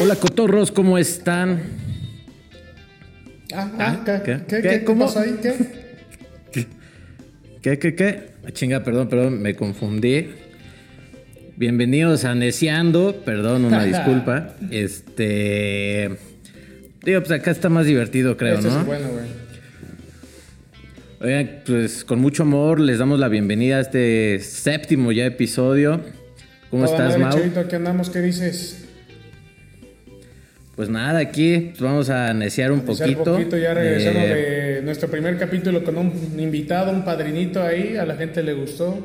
Hola cotorros, ¿cómo están? Ah, Ah, ah, ¿qué, ¿qué? qué, ¿Qué? ¿Cómo? pasó ahí? ¿Qué? ¿Qué, qué, qué? Ah, chinga, perdón, perdón, me confundí. Bienvenidos a Neciando, perdón, una disculpa. Este. Digo, pues acá está más divertido, creo, ¿no? es bueno, güey. Oigan, pues con mucho amor les damos la bienvenida a este séptimo ya episodio. ¿Cómo Toda estás, madre, Mau? Chavito, aquí andamos, ¿qué dices? Pues nada, aquí pues, vamos a neciar un Iniciar poquito. poquito, ya regresamos Eh, de nuestro primer capítulo con un invitado, un padrinito ahí, a la gente le gustó.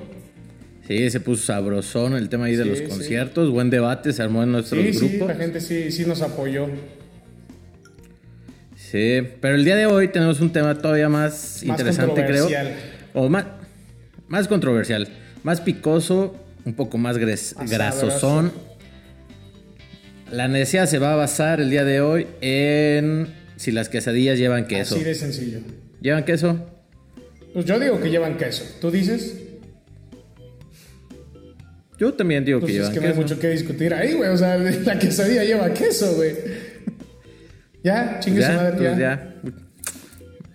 Sí, se puso sabrosón el tema ahí de Sí, los sí. conciertos. Buen debate se armó en nuestros Sí, sí, grupos. la gente sí, sí nos apoyó. Sí, pero el día de hoy tenemos un tema todavía más, Más interesante, creo. controversial. O más, más controversial, más picoso, un poco más gres- grasosón. La necesidad se va a basar el día de hoy en si las quesadillas llevan queso. Así de sencillo. ¿Llevan queso? Pues yo digo que llevan queso. ¿Tú dices? Yo también digo Pues que es llevan que no hay queso. mucho que discutir ahí, güey. O sea, la quesadilla lleva queso, güey. Ya, chingue su Ya, madre, pues ya.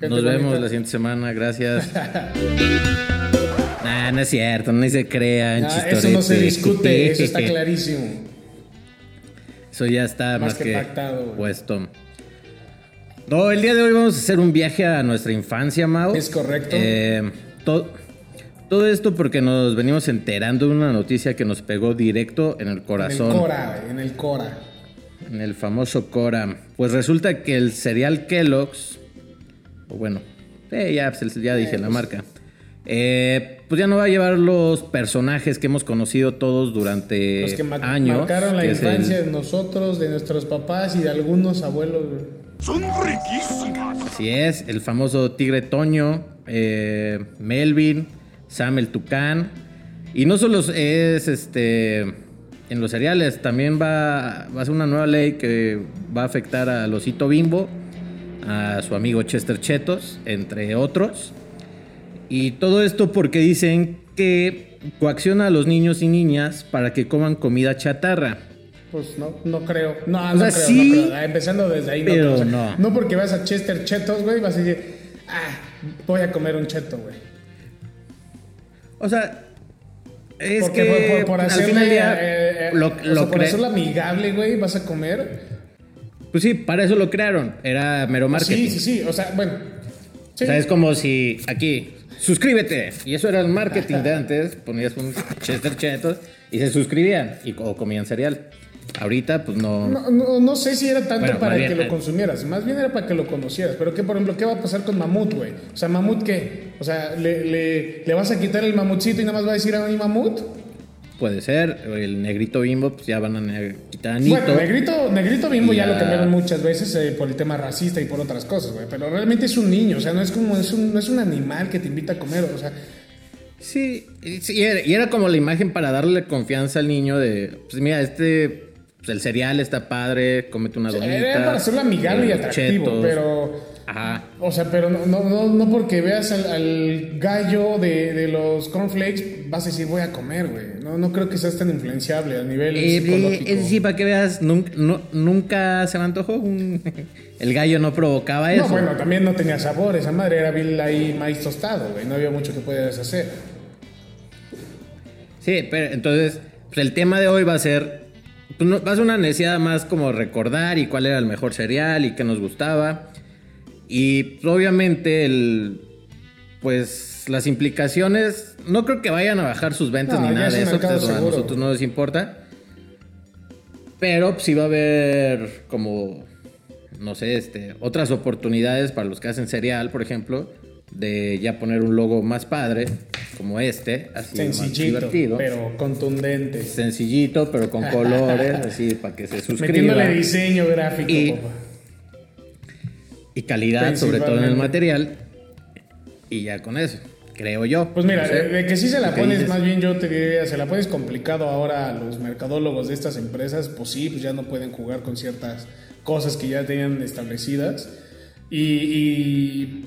ya. Nos vemos bonita. la siguiente semana, gracias. nah, no es cierto, ni se crean. Ah, eso no se discute, eso está clarísimo. Eso ya está más, Más que que, pactado, puesto. No, el día de hoy vamos a hacer un viaje a nuestra infancia, Mau. Es correcto. Eh, to- todo esto porque nos venimos enterando de una noticia que nos pegó directo en el En el corazón. Cora, en el Cora. En el famoso Cora. Pues resulta que el cereal Kellogg's, o bueno, eh, ya, pues, ya dije la marca, eh, pues ya no va a llevar los personajes que hemos conocido todos durante Los que años. marcaron la que es el- infancia de nosotros, de nuestros papás y de algunos abuelos. güey. Así es, el famoso Tigre Toño, eh, Melvin, Sam el Tucán. Y no solo es este en los cereales, también va, va a ser una nueva ley que va a afectar al osito bimbo, a su amigo Chester Chetos, entre otros. Y todo esto porque dicen que coacciona a los niños y niñas para que coman comida chatarra. Pues no, no creo. No, O no sea, creo, sí, no creo. Ah, Empezando desde ahí, no pero creo. O sea, no. No porque vas a Chester Chetos, güey, vas a decir, ah, voy a comer un cheto, güey. O sea, es Porque que por, por, por al final día eh, eh, lo, o lo sea, por hacerlo amigable, güey, vas a comer. Pues sí, para eso lo crearon. Era mero marketing. Sí, sí, sí. O sea, bueno. Sí. O sea, es como si aquí, suscríbete. Y eso era el marketing de antes. Ponías un Chester Chetos y se suscribían y, o comían cereal. Ahorita, pues no. No, no, no sé si era tanto Bueno, para que lo eh. consumieras, más bien era para que lo conocieras. Pero, ¿qué, por ejemplo, ¿qué va a pasar con Mamut, güey? O sea, ¿Mamut qué? O sea, ¿le, le, le vas a quitar el mamutcito y nada más va a decir a mi Mamut? Puede ser. El negrito bimbo, pues ya van a quitar a Nito. Bueno, Negrito, Negrito Bimbo ya, Ya. lo cambiaron muchas veces eh, por el tema racista y por otras cosas, güey. Pero realmente es un niño, o sea, no es como, es un, no es un animal que te invita a comer, o sea. Sí, y, era, y era como la imagen para darle confianza al niño de, pues mira, este, el cereal está padre, cómete una donita. Era para hacerlo amigable y eh, atractivo, chetos. pero. Ajá. O sea, pero no, no, no, no porque veas al, al gallo de, de los cornflakes vas a decir voy a comer, güey. No, no creo que seas tan influenciable a nivel Eh, psicológico. es decir, para que veas, nunca, no- nunca se me antojó un... El gallo no provocaba eso. no, bueno, también no tenía sabor. Esa madre era vil ahí maíz tostado, güey. No había mucho que pudieras hacer. Sí, pero entonces, pues el tema de hoy va a ser... pues, no- va a una necesidad más como recordar y cuál era el mejor cereal y qué nos gustaba. Y pues, obviamente el... Pues las implicaciones... No creo que vayan a bajar sus ventas No, ni nada de eso. a nosotros no nos importa. Pero pues, sí va a haber como... No sé, este, otras oportunidades para los que hacen cereal, por ejemplo, de ya poner un logo más padre, como este, así más Sencillito, divertido. pero contundente. Sencillito, pero con colores, así para que se suscriban. Metiéndole diseño gráfico, Y- papá. Y calidad, sobre todo en el material. Y ya con eso, creo yo. Pues mira, No sé. de, que sí se la ¿Tú qué pones, dices? más bien yo te diría, se la pones complicado ahora a los mercadólogos de estas empresas, pues sí, pues ya no pueden jugar con ciertas cosas que ya tenían establecidas. Y, y,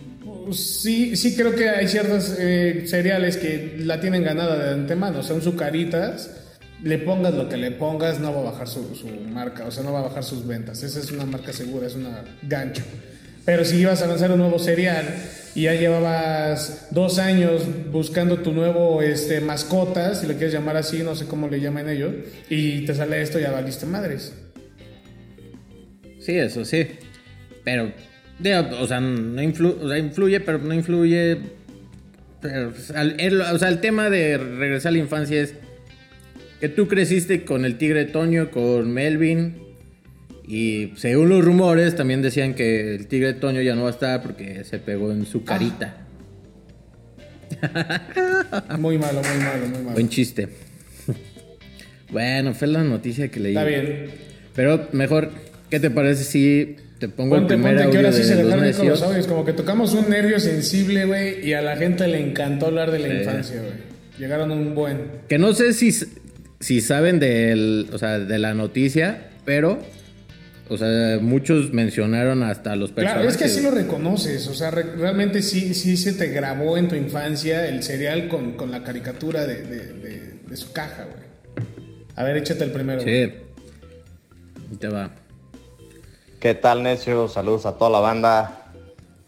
sí, sí creo que hay ciertos eh, cereales que la tienen ganada de antemano. Son sucaritas. Le pongas lo que le pongas, no va a bajar su, marca. O sea, no va a bajar sus ventas. Esa es una marca segura, es una gancho. Pero si ibas a lanzar un nuevo cereal y ya llevabas dos años buscando tu nuevo este, mascota, si le quieres llamar así, no sé cómo le llaman ellos, y te sale esto, ya valiste madres. Sí, eso sí. Pero, digo, o, sea, no influ- o sea, influye, pero no influye. Pero, el, o sea, el tema de regresar a la infancia es que tú creciste con el tigre Toño, con Melvin. Y según los rumores, también decían que el tigre Toño ya no va a estar porque se pegó en su carita. Muy malo, muy malo, muy malo. Buen chiste. bueno, fue la noticia que leí. Está bien. Pero mejor, ¿qué te parece si te pongo Ponte, el primer ponte, que audio ahora sí de se los dejaron con los audios. Como que tocamos un nervio sensible, güey, y a la gente le encantó hablar de la infancia, güey. Llegaron a un buen. Que no sé si, si saben del, o sea, de la noticia, pero, o sea, muchos mencionaron hasta los personajes. Claro, es que así lo reconoces. O sea, re- realmente sí, sí se te grabó en tu infancia el cereal con, con la caricatura de, de, de- de su caja, güey. A ver, échate el primero. Sí. Ahí te va. ¿Qué tal, necio? Saludos a toda la banda.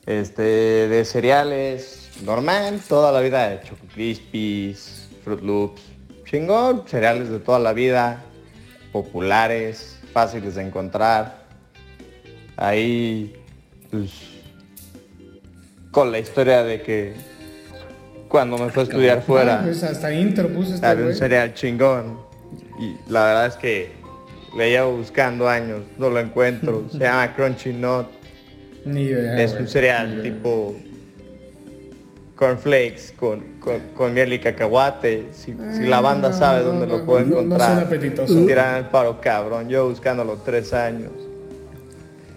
Este, de cereales, normal, toda la vida de Choco Crispies, Fruit Loops, chingón, cereales de toda la vida, populares, fáciles de encontrar. Ahí, pues, con la historia de que cuando me fue a estudiar fuera, pues hasta intro puso este había un cereal chingón. Y la verdad es que le llevo buscando años, no lo encuentro. Se llama Crunchy Nut. Ni idea, es un cereal Ni tipo cornflakes con, con, con miel y cacahuate. Si, si la banda no, sabe dónde no, lo puede no, encontrar. Tiran el paro cabrón. Yo buscándolo tres años.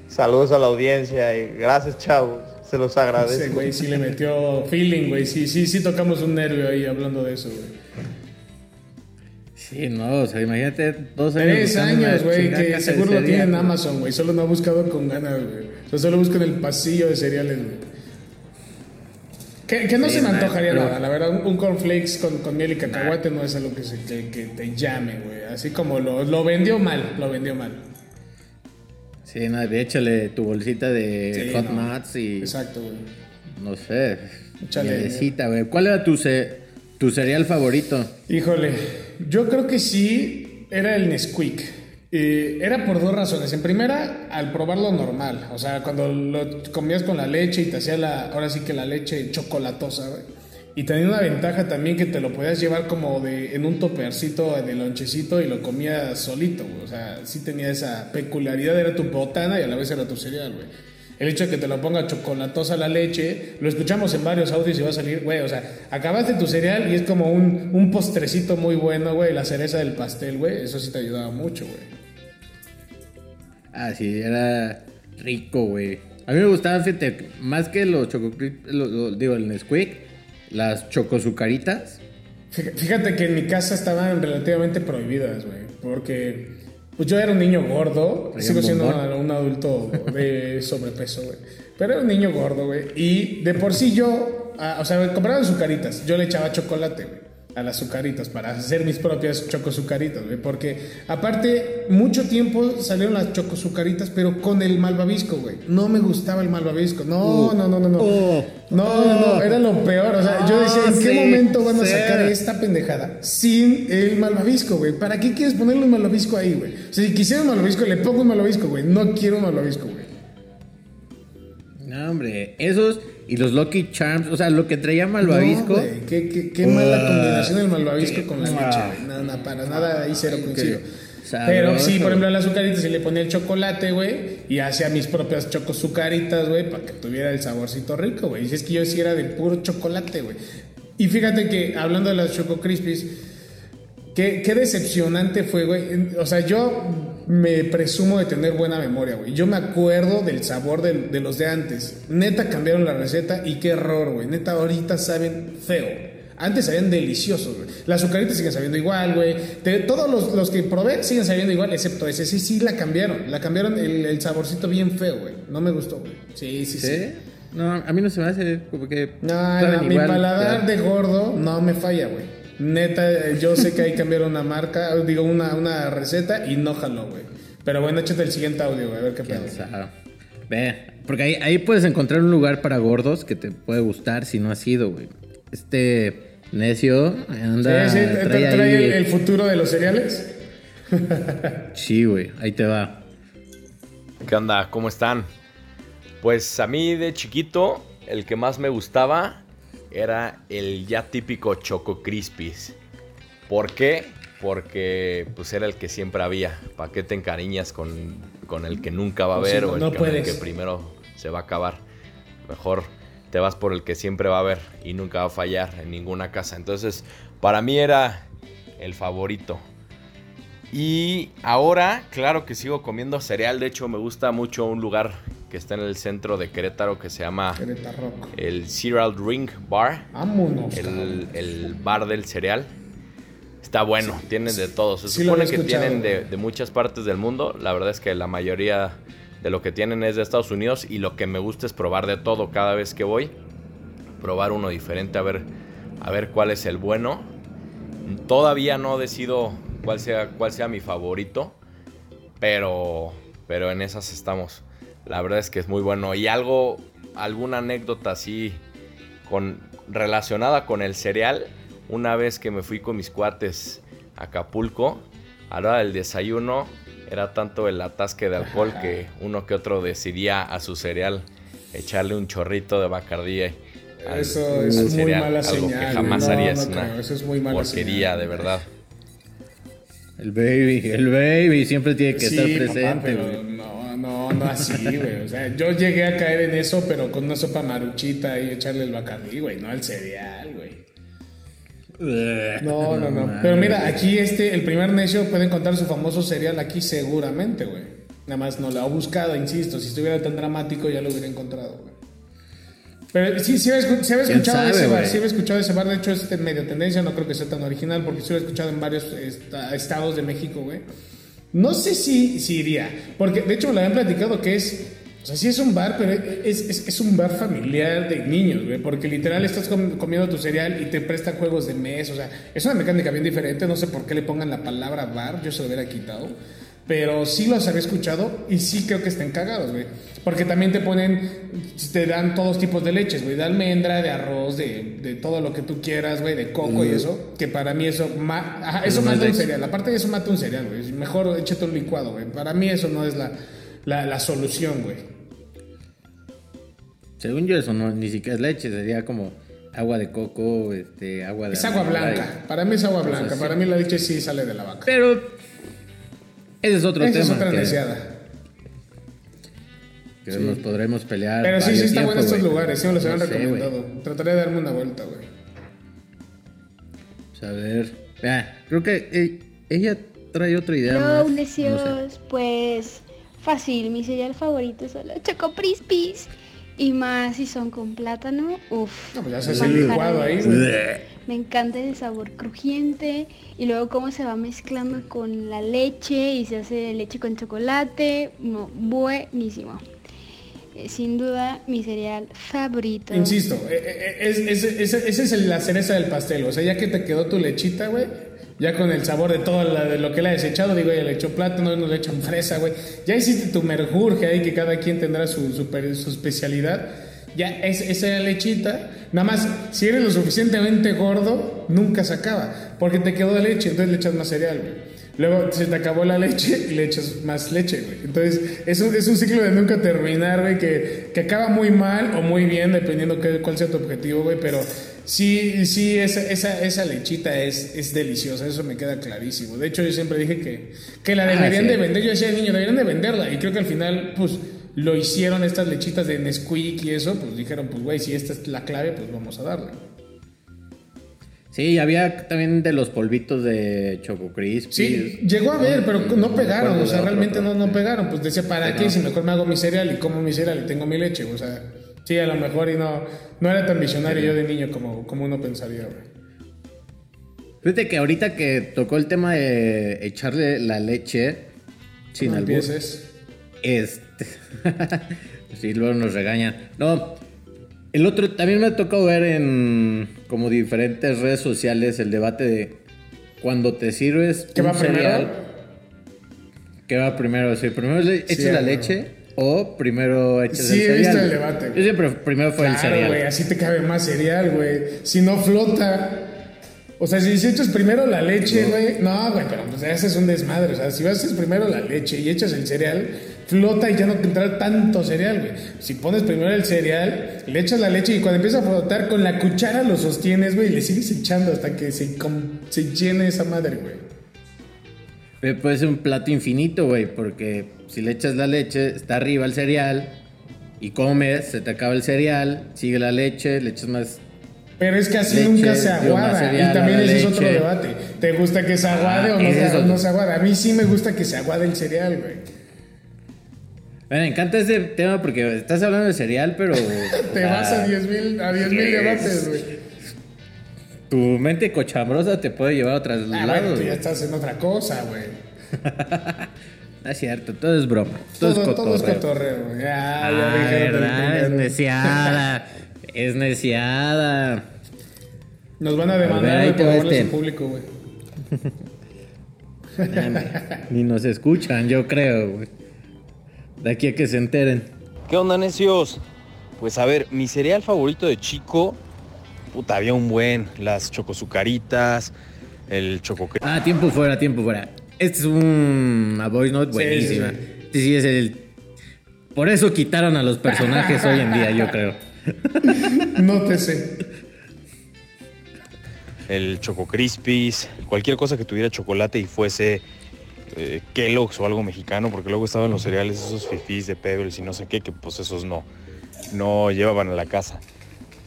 Saludos a la audiencia y gracias chavos. Se los agradezco. Ese güey sí le metió feeling, güey. Sí, sí, sí tocamos un nervio ahí hablando de eso, güey. Sí, no, o sea, imagínate dos años. Tres años, güey, que seguro lo cereal, tiene en. Amazon, güey. Solo no ha buscado con ganas, güey. O sea, solo busca en el pasillo de cereales, güey. Que, que no Sí, se me antojaría pero- nada, la verdad. Un, un cornflakes con, con miel y cacahuate no es algo que, se, que, que te llame, güey. Así como lo, lo vendió mal, lo vendió mal. Sí, nada, échale tu bolsita de Sí, hot no. nuts y. Exacto, güey. No sé. Échale. güey. ¿Cuál era tu, ce- tu cereal favorito? Híjole, yo creo que sí era el Nesquik. Eh, era por dos razones. En primera, al probarlo normal. O sea, cuando lo comías con la leche y te hacía la, ahora sí que la leche chocolatosa, güey. Y tenía una ventaja también que te lo podías llevar como de en un topercito de lonchecito y lo comías solito, güey. O sea, sí tenía esa peculiaridad, era tu botana y a la vez era tu cereal, güey. El hecho de que te lo ponga chocolatosa la leche, lo escuchamos en varios audios y va a salir, güey, o sea, acabaste tu cereal y es como un, un postrecito muy bueno, güey, la cereza del pastel, güey, eso sí te ayudaba mucho, güey. Ah, sí, era rico, güey. A mí me gustaba, fíjate, más que los choco lo- lo- digo, el Nesquik, las chocosucaritas. Fíjate que en mi casa estaban relativamente prohibidas, güey, porque pues yo era un niño gordo, sigo siendo un, adulto de sobrepeso, güey, pero era un niño gordo, güey, y de por sí yo, ah, o sea, compraba azucaritas, yo le echaba chocolate, güey, a las azucaritas para hacer mis propias chocosucaritas, güey, porque aparte mucho tiempo salieron las chocosucaritas, pero con el malvavisco, güey, no me gustaba el malvavisco, no, no, no, no, no, Oh. no, no, no, era lo peor, o sea, yo decía, ¿en qué sí, momento van a sí. sacar esta pendejada sin el malvavisco, güey? ¿Para qué quieres ponerle un malvavisco ahí, güey? O sea, si quisiera un malvavisco, le pongo un malvavisco, güey. No quiero un malvavisco, güey. No, hombre, esos y los Lucky Charms, o sea, lo que traía Malvavisco. No, qué, qué, qué mala Ah, combinación el malvavisco qué- con la leche, güey. Nada, nada, para nada, ahí cero coincido. Pero sí, por ejemplo, a las azucaritas sí le ponía el chocolate, güey, y hacía mis propias chocosucaritas, güey, para que tuviera el saborcito rico, güey. Y es que yo sí era de puro chocolate, güey. Y fíjate que, hablando de las Choco Crispies, Qué, qué decepcionante fue, güey. O sea, yo me presumo de tener buena memoria, güey. Yo me acuerdo del sabor de, los de antes. Neta cambiaron la receta y qué error, güey. Neta ahorita saben feo. Antes sabían deliciosos, güey. Las azucaritas siguen sabiendo igual, güey. Todos los, los que probé siguen sabiendo igual, excepto ese. Sí, sí, la cambiaron. La cambiaron el, el saborcito bien feo, güey. No me gustó, güey. Sí, sí, sí. ¿Sí? No, a mí no se me hace como que. No, mi paladar ya. de gordo no me falla, güey. Neta, yo sé que hay que cambiar una marca, digo, una, una receta y no jaló, güey. Pero bueno, échate el siguiente audio, güey, a ver qué pedo. Ve, porque ahí, ahí puedes encontrar un lugar para gordos que te puede gustar si no has ido, güey. Este necio anda. Sí, sí, te- trae trae ahí- el, el futuro de los cereales. Sí, güey, ahí te va. ¿Qué onda? ¿Cómo están? Pues a mí de chiquito, el que más me gustaba era el ya típico Choco Crispies. ¿Por qué? Porque pues era el que siempre había. ¿Para qué te encariñas con, con el que nunca va a Pues haber no- o el, no que, el que primero se va a acabar? Mejor te vas por el que siempre va a haber y nunca va a fallar en ninguna casa. Entonces, para mí era el favorito. Y ahora, claro que sigo comiendo cereal. De hecho, me gusta mucho un lugar que está en el centro de Querétaro que se llama Querétaro. el Cereal Drink Bar. Vámonos. El, el bar del cereal. Está bueno, tienen de todo. Se sí supone que tienen de, de muchas partes del mundo. La verdad es que la mayoría de lo que tienen es de Estados Unidos. Y lo que me gusta es probar de todo cada vez que voy. Probar uno diferente, a ver, a ver cuál es el bueno. Todavía no decido cuál sea, cuál sea mi favorito. Pero, pero en esas estamos. La verdad es que es muy bueno. Y algo, alguna anécdota así con, relacionada con el cereal. Una vez que me fui con mis cuates a Acapulco, a la hora del desayuno era tanto el atasque de alcohol que uno que otro decidía a su cereal echarle un chorrito de bacardí. al- Eso al es muy mala algo señal. que jamás No, harías. no una creo, Eso es muy mala porquería, señal, de verdad. El baby, el baby siempre tiene que Sí, estar papá, presente, pero güey. No, no, no así, güey. O sea, yo llegué a caer en eso, pero con una sopa maruchita y echarle el bacardí, güey, no al cereal, güey. No, no, no. Pero mira, aquí este, el primer necio puede encontrar su famoso cereal aquí seguramente, güey. Nada más no lo ha buscado, insisto. Si estuviera tan dramático ya lo hubiera encontrado, güey. Pero sí, sí había, escu- sí había ¿Quién escuchado de sabe, ese bar, sí había escuchado de ese bar, de hecho es medio tendencia, no creo que sea tan original, porque sí lo he escuchado en varios esta- estados de México, güey. No sé si, si iría, porque de hecho me lo habían platicado que es, o sea, sí es un bar, pero es, es, es un bar familiar de niños, güey, porque literal estás com- comiendo tu cereal y te prestan juegos de mes, o sea, es una mecánica bien diferente, no sé por qué le pongan la palabra bar, yo se lo hubiera quitado. Pero sí los había escuchado y sí creo que estén cagados, güey. Porque también te ponen, te dan todos tipos de leches, güey. De almendra, de arroz, de, de todo lo que tú quieras, güey, de coco y eso. Que para mí eso, ma- ajá, eso mata un cereal. Aparte de eso mata un cereal, güey. Mejor échate un licuado, güey. Para mí eso no es la, la, la solución, güey. Según yo, eso no, ni siquiera es leche, sería como agua de coco, este, agua de. Es agua blanca. Para mí es agua blanca. Para mí la leche sí sale de la vaca. Pero. Ese es otro Esa tema. es otra que, que nos podremos pelear. Pero sí, sí está bueno estos lugares. Sí me los No habían sé, recomendado. Trataré de darme una vuelta, güey. Pues a ver. Ah, creo que eh, ella trae otra idea. Hello, más. necios. No sé. Pues fácil, mi cereal favorito son los Choco Crispies. Y más si son con plátano, uff. No, pues ya haces el licuado ahí, güey. Me encanta el sabor crujiente y luego cómo se va mezclando con la leche y se hace leche con chocolate. No, buenísimo. Eh, sin duda mi cereal favorito. Insisto, eh, eh, es, esa la cereza del pastel. O sea, ya que te quedó tu lechita, güey, ya con el sabor de todo de lo que le has echado, digo, ya le echó plátano, no le echan fresa, güey. Ya hiciste tu merjurje ahí, que cada quien tendrá su, especialidad. Ya es, esa lechita. Nada más, si eres lo suficientemente gordo, nunca se acaba. Porque te quedó de leche, entonces le echas más cereal, güey. Luego se te acabó la leche y le echas más leche, güey. Entonces es un, es un ciclo de nunca terminar, güey, que, que acaba muy mal o muy bien, dependiendo qué, cuál sea tu objetivo, güey. Pero sí, sí, esa, esa, esa lechita es, es deliciosa, eso me queda clarísimo. De hecho, yo siempre dije que, que la deberían sí. de vender. Yo decía, niño, deberían de venderla. Y creo que al final, pues, lo hicieron estas lechitas de Nesquik y eso, pues dijeron, pues, güey, si esta es la clave, pues vamos a darle. Sí, había también de los polvitos de Choco Crispy. Sí, llegó a ver, pero no pegaron, o sea, realmente no, no pegaron. Pues decía, ¿para qué? Si mejor me hago mi cereal y como mi cereal y tengo mi leche, o sea, sí, a lo mejor y no, no era tan visionario yo de niño como, como uno pensaría, güey. Fíjate que ahorita que tocó el tema de echarle la leche sin No albur. Este. sí, luego nos regañan. No, El otro, también me ha tocado ver en como diferentes redes sociales el debate de cuando te sirves ¿Qué un va primero? cereal, ¿Qué va primero? Si primero echas Sí, la leche o primero echas Sí, el he visto cereal. el debate, güey. Yo siempre primero fue el Claro, cereal. güey, así te cabe más cereal, güey. Si no flota. O sea, si echas primero la leche, güey. No, güey, pero pues haces un desmadre. O sea, si haces primero la leche y echas el cereal, flota y ya no te entra tanto cereal, güey. Si pones primero el cereal, le echas la leche y cuando empieza a flotar, con la cuchara lo sostienes, güey, y le sigues echando hasta que se, se llene esa madre, güey. Puede ser un plato infinito, güey, porque si le echas la leche, está arriba el cereal y comes, se te acaba el cereal, sigue la leche, le echas más. Pero es que así Leche, nunca se aguada. Y también ese es otro leche. debate. ¿Te gusta que se aguade Ah, o no, se, no se aguade? A mí sí me gusta que se aguade el cereal, güey. Me encanta ese tema porque estás hablando de cereal, pero. Te vas a 10 mil a 10 mil Yes. debates, güey. Tu mente cochambrosa te puede llevar a otros Ah, bueno, lados. tú ya estás en otra cosa, güey. No es cierto, todo es broma. Todo, Todo, es todo es cotorreo. cotorreo, güey. Ah, ya verdad, es neciada. es neciada. Nos van a A ver, demandar por va robarle este. público, güey. Ni nos escuchan, yo creo, güey. De aquí a que se enteren. ¿Qué onda, necios? Pues a ver, mi cereal favorito de chico, puta, había un buen, las chocosucaritas, el choco Ah, tiempo fuera, tiempo fuera. Este es un, una voice note Sí, buenísima. sí, sí. Este sí es el. Por eso quitaron a los personajes hoy en día, yo creo. No te sé. el choco crispies, cualquier cosa que tuviera chocolate y fuese eh, Kellogg's o algo mexicano, porque luego estaban los cereales esos fifís de Pebbles y no sé qué, que pues esos no, no llevaban a la casa.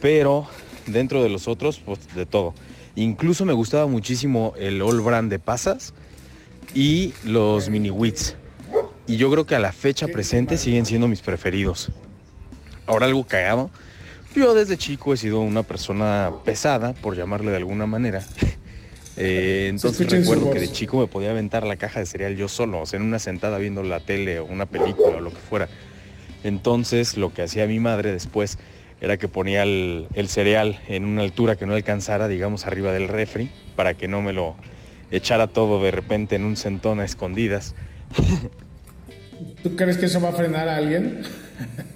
Pero dentro de los otros, pues de todo. Incluso me gustaba muchísimo el All Brand de pasas y los mini wheats. Y yo creo que a la fecha presente siguen siendo mis preferidos. Ahora algo cagado. Yo desde chico he sido una persona pesada, por llamarle de alguna manera. Eh, entonces recuerdo que de chico me podía aventar la caja de cereal yo solo, o sea, en una sentada viendo la tele o una película o lo que fuera. Entonces lo que hacía mi madre después era que ponía el, el cereal en una altura que no alcanzara, digamos, arriba del refri, para que no me lo echara todo de repente en un centón a escondidas. ¿Tú crees que eso va a frenar a alguien?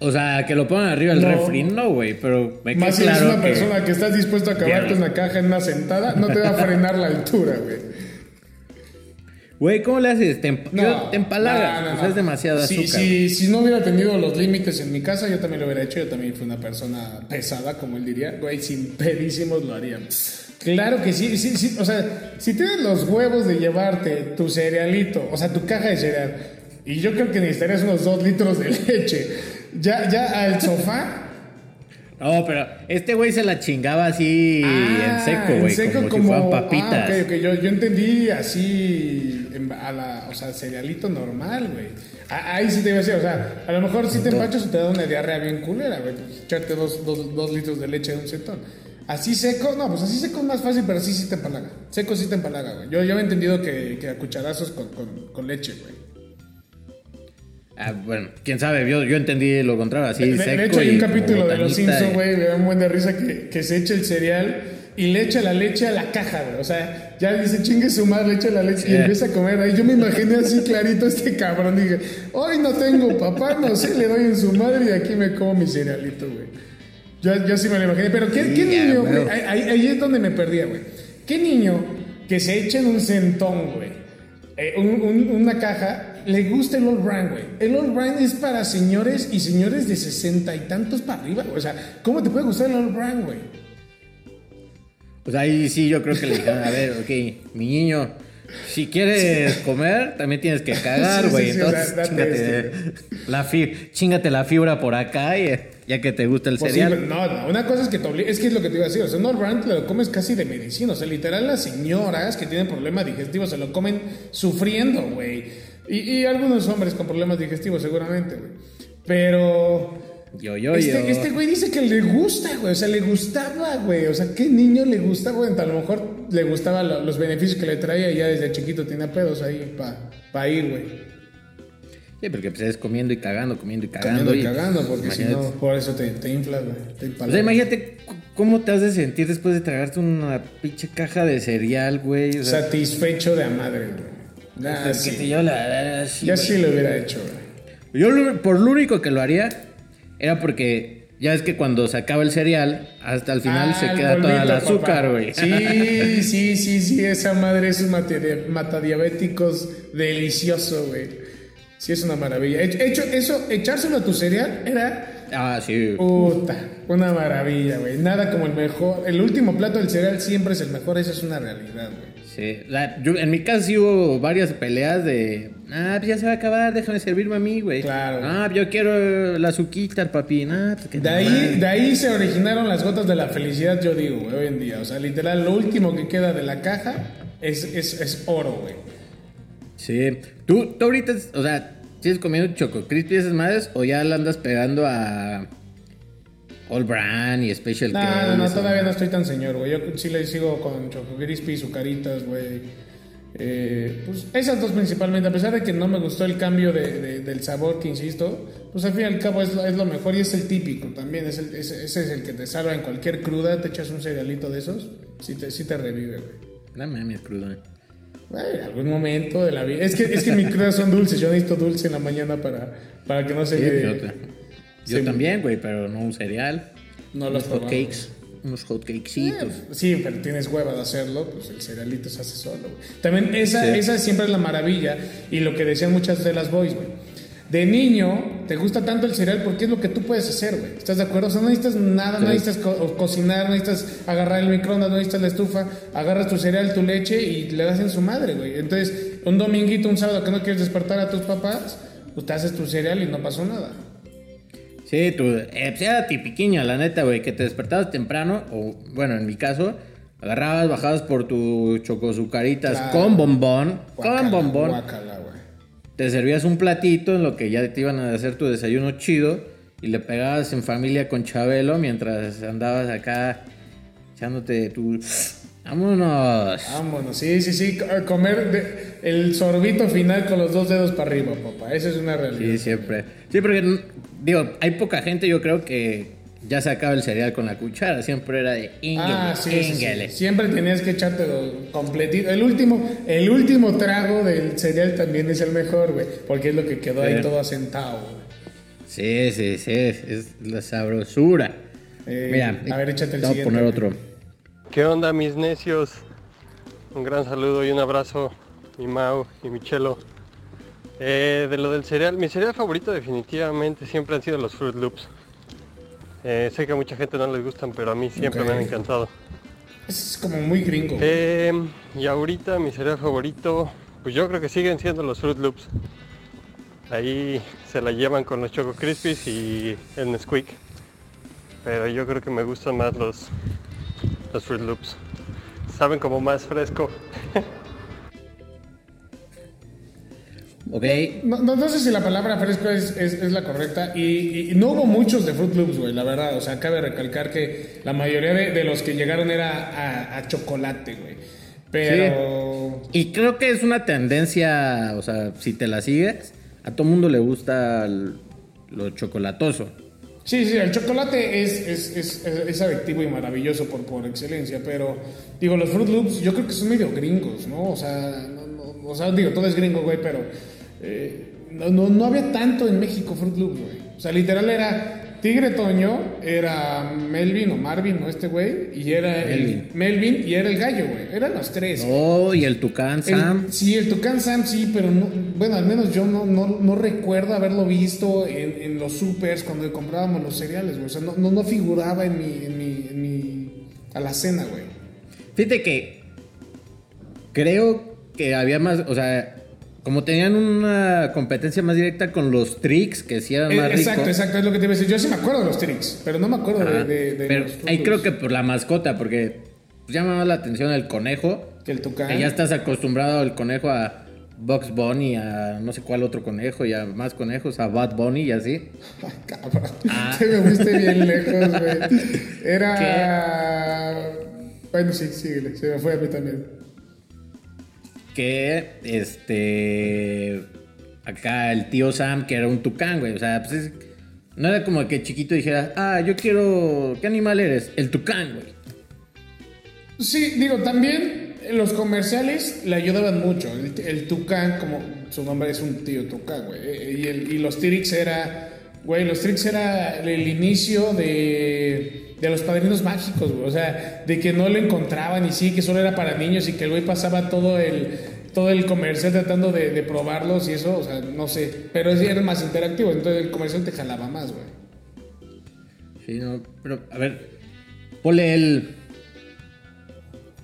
O sea, que lo pongan arriba del No. refri, no, güey, pero me Más si eres claro una que- persona que estás dispuesto a acabarte Bien. una caja en una sentada, no te va a frenar la altura, güey. Güey, ¿cómo le haces? Te, emp- yo- te empalaga. no, no, no. sea, es demasiado Si- azúcar. Si, si no hubiera tenido los límites en mi casa, yo también lo hubiera hecho. Yo también fui una persona pesada, como él diría. Güey, sin pedísimos lo haría. Claro que sí, sí, sí. O sea, si tienes los huevos de llevarte tu cerealito, o sea, tu caja de cereal, y yo creo que necesitarías unos dos litros de leche, ya, ya al sofá. No, pero este güey se la chingaba así en seco, güey. Ah, En seco como, si fueran papitas. Ah, ok, ok, Yo, yo entendí así, a la, o sea, cerealito normal, güey. Ah, Ahí sí te iba a decir, o sea, a lo mejor sí te empachas o te da una diarrea bien culera, güey. Pues echarte dos, dos, dos litros de leche de un centón. Así seco, no, pues así seco es más fácil, pero sí sí te empalaga. Seco sí te empalaga, güey. Yo, yo he entendido que, que a cucharazos con, con, con leche, güey. Ah, bueno, quién sabe, yo, yo entendí lo contrario, así De, hecho, hay un capítulo de Los Simpsons, güey, me da un buen de risa que, que se echa el cereal y le echa la leche a la caja, güey. O sea, ya dice, chingue su madre, le echa la leche y empieza a comer. Ahí yo me imaginé así clarito a este cabrón. Dije, hoy no tengo papá, no sé, le doy en su madre y aquí me como mi cerealito, güey. Yo, yo sí me lo imaginé. Pero ¿qué, Sí, qué ya, niño, güey? Ahí, es donde me perdía, güey. ¿Qué niño que se echa en un centón, güey? eh, un- un- una caja, le gusta el All Brand, güey. El All Brand es para señores y señores de sesenta y tantos para arriba, güey. O sea, ¿cómo te puede gustar el All Brand, güey? Pues ahí sí, yo creo que le dijeron, a ver, ok, mi niño, si quieres comer, también tienes que cagar, güey. sí, Entonces, da- chingate, la fi- chingate la fibra por acá, y, ya que te gusta el Pues cereal. no, no, una cosa es que te es que es lo que te iba a decir, o sea, un All Brand te lo comes casi de medicina, o sea, literal las señoras que tienen problemas digestivos se lo comen sufriendo, güey. Y, y algunos hombres con problemas digestivos seguramente, güey. Pero Yo, yo, este, yo. este güey dice que le gusta, güey. O sea, le gustaba, güey. O sea, ¿qué niño le gusta, güey? A lo mejor le gustaban los beneficios que le traía y ya desde chiquito tenía pedos ahí para pa ir, güey. Sí, porque pues es comiendo y cagando, comiendo y cagando. Comiendo y y, cagando, porque si no, por eso te, te inflas, güey. O sea, imagínate cómo te has de sentir después de tragarte una pinche caja de cereal, güey. O sea, Satisfecho de a madre, güey. Nah, sí. te lleva la... sí, Ya güey. sí lo hubiera hecho, güey. Yo lo- por lo único que lo haría era porque ya es que cuando se acaba el cereal, hasta el final Ah, se el queda toda el azúcar, güey. Sí, sí, sí, sí, esa madre es un matadiabéticos delicioso, güey. Sí, es una maravilla. Hecho, hecho- eso, echárselo a tu cereal era Ah, sí. puta, una maravilla, güey. Nada como el mejor. El último plato del cereal siempre es el mejor, esa es una realidad, güey. Sí. La- yo- en mi caso sí hubo varias peleas de... Ah, pues ya se va a acabar, déjame servirme a mí, güey. Claro. Ah, yo quiero la azuquita, papi. Ah, pues que De ahí, de ahí se originaron las gotas de la felicidad, yo digo, güey, hoy en día. O sea, literal, lo último que queda de la caja es, es, es oro, güey. Sí. ¿Tú, tú ahorita, o sea, sigues comiendo Choco Crispy esas madres o ya la andas pegando a All Brand y Special No, no, no, todavía no estoy tan señor, güey. Yo sí le sigo con Choco Crispy y Zucaritas, güey. Eh, pues esas dos principalmente, a pesar de que no me gustó el cambio de, de- del sabor que insisto, pues al fin y al cabo es, es lo mejor y es el típico también, es el- ese, ese es el que te salva en cualquier cruda, te echas un cerealito de esos, sí te, sí te revive, güey. No mames. Güey, en algún momento de la vida. Es que, es que mis crudas son dulces, yo necesito dulce en la mañana para, para que no se Sí, yo, sí. también, güey, pero no un cereal. No lo unos has probado. hotcakes. Unos hotcakesitos. Sí, pero tienes hueva de hacerlo, pues el cerealito se hace solo. güey. También esa, Sí. esa siempre es la maravilla y lo que decían muchas de las boys, güey. De niño, te gusta tanto el cereal porque es lo que tú puedes hacer, güey. ¿Estás de acuerdo? O sea, no necesitas nada, no necesitas co- cocinar, no necesitas agarrar el microondas, no necesitas la estufa, agarras tu cereal, tu leche y le das en su madre, güey. Entonces, un dominguito, un sábado que no quieres despertar a tus papás, pues te haces tu cereal y no pasó nada. Sí, tú, eh, pues era tipiquiño, la neta, güey, que te despertabas temprano, o bueno, en mi caso, agarrabas, bajabas por tu chocosucaritas Claro. con bombón, con bombón, guácala, güey. te servías un platito en lo que ya te iban a hacer tu desayuno chido y le pegabas en familia con Chabelo mientras andabas acá echándote tu... ¡Vámonos! Vámonos, sí, sí, sí, comer de- el sorbito final con los dos dedos para arriba, papá. Esa es una realidad. Sí, siempre. Sí, porque, digo, hay poca gente, yo creo que ya se acaba el cereal con la cuchara. Siempre era de íngele, Ah, sí, sí, sí. íngele. Siempre tenías que echarte completito. El último, el último trago del cereal también es el mejor, güey. Porque es lo que quedó ahí todo asentado, güey. Sí, sí, sí, es la sabrosura. Eh, Mira, a ver, échate el te voy a siguiente. poner otro. ¿Qué onda mis necios? Un gran saludo y un abrazo, mi Mau y mi Chelo. Eh, de lo del cereal, mi cereal favorito definitivamente siempre han sido los Fruit Loops. Eh, sé que a mucha gente no les gustan, pero a mí siempre me han encantado. Es como muy gringo. Eh, y ahorita mi cereal favorito, pues yo creo que siguen siendo los Fruit Loops. Ahí se la llevan con los Choco Crispies y el Nesquik. Pero yo creo que me gustan más los, los Fruit Loops. Saben como más fresco. Ok. No, no, no sé si la palabra fresco es, es- es la correcta. Y, y no hubo muchos de Fruit Loops, güey, la verdad. O sea, cabe recalcar que la mayoría de, de los que llegaron era a, a chocolate, güey. Pero. Y creo que es una tendencia, o sea, si te la sigues, a todo mundo le gusta el- lo chocolatoso. Sí, sí, el chocolate es, es, es, es adictivo y maravilloso por, por excelencia, pero digo, los Fruit Loops yo creo que son medio gringos, ¿no? O sea, no, no- o sea digo, todo es gringo, güey, pero eh, no, no, no había tanto en México Fruit Loops, güey. O sea, literal era Tigre Toño, era Melvin o Marvin, ¿no? Este güey, y era Melvin. el Melvin y era el gallo, güey. Eran los tres. Oh, y el Tucán El- Sam. sí, el Tucán Sam sí, pero no, bueno, al menos yo no, no, no recuerdo haberlo visto en, en los supers cuando comprábamos los cereales, güey. O sea, no, no, no figuraba en mi, en mi, en mi alacena, güey. Fíjate que creo que había más, o sea, como tenían una competencia más directa con los tricks, que sí eran Eh, más exacto, ricos. exacto, es lo que te iba a decir. Yo sí me acuerdo de los tricks, pero no me acuerdo de, Ajá. de, de Pero los ahí creo que por la mascota, porque pues, llama más la atención el conejo. Que el Tucán. Que ya estás acostumbrado al conejo a Box Bunny, a no sé cuál otro conejo, y a más conejos, a Bad Bunny y así. Cabrón, Ah. te me fuiste bien lejos, güey. Era... Bueno, sí, síguele, se me fue a mí también. Que este. acá el tío Sam, que era un tucán, güey. O sea, pues es- no era como que chiquito dijera, ah, yo quiero. ¿Qué animal eres? El tucán, güey. Sí, digo, también los comerciales le ayudaban mucho. El, el Tucán, como su nombre es un tío Tucán, güey. eh, Y, el- y los Trix era, güey, los Trix era el inicio de, de los padrinos mágicos, güey. O sea, de que no lo encontraban y sí, que solo era para niños y que el güey pasaba todo el, todo el comercial tratando de, probarlos y eso, o sea, no sé. Pero sí era más interactivo, entonces el comercial te jalaba más, güey. Sí, no, pero a ver, ponle el.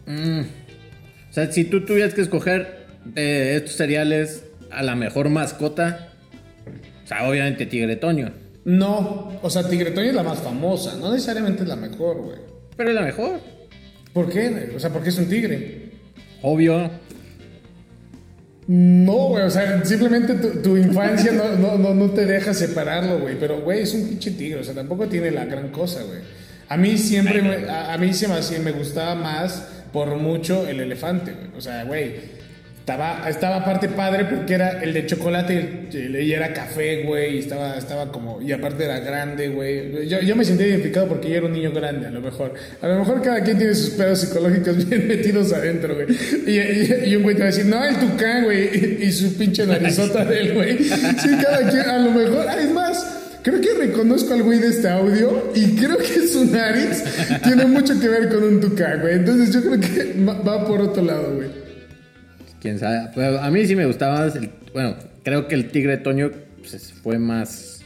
Mm, o sea, si tú tuvieras que escoger de estos cereales a la mejor mascota, o sea, obviamente Tigre Toño, No, o sea, Tigre es la más famosa, no necesariamente es la mejor, güey. pero es la mejor, ¿Por qué? O sea, porque es un tigre. obvio. No, güey, o sea, simplemente tu, tu infancia no, no, no, no te deja separarlo, güey. Pero, güey, es un pinche tigre, o sea, tampoco tiene la gran cosa, güey. A mí siempre, me, a, a mí se me, me gustaba más por mucho el elefante, güey. O sea, güey, estaba, estaba aparte padre porque era el de chocolate y el- y era café, güey, y estaba, estaba como, y aparte era grande, güey. Yo, yo me sentía identificado porque yo era un niño grande, a lo mejor. A lo mejor cada quien tiene sus pedos psicológicos bien metidos adentro, güey. Y, y- y un güey te va a decir, no, el tucán, güey, y, su pinche narizota de él, güey. Sí, cada quien, a lo mejor, ah, es más. Creo que reconozco al güey de este audio y creo que su nariz tiene mucho que ver con un tucán, güey. Entonces yo creo que va por otro lado, güey. Quién sabe. Pero a mí sí me gustaba más el- bueno, creo que el Tigre Toño pues, fue más.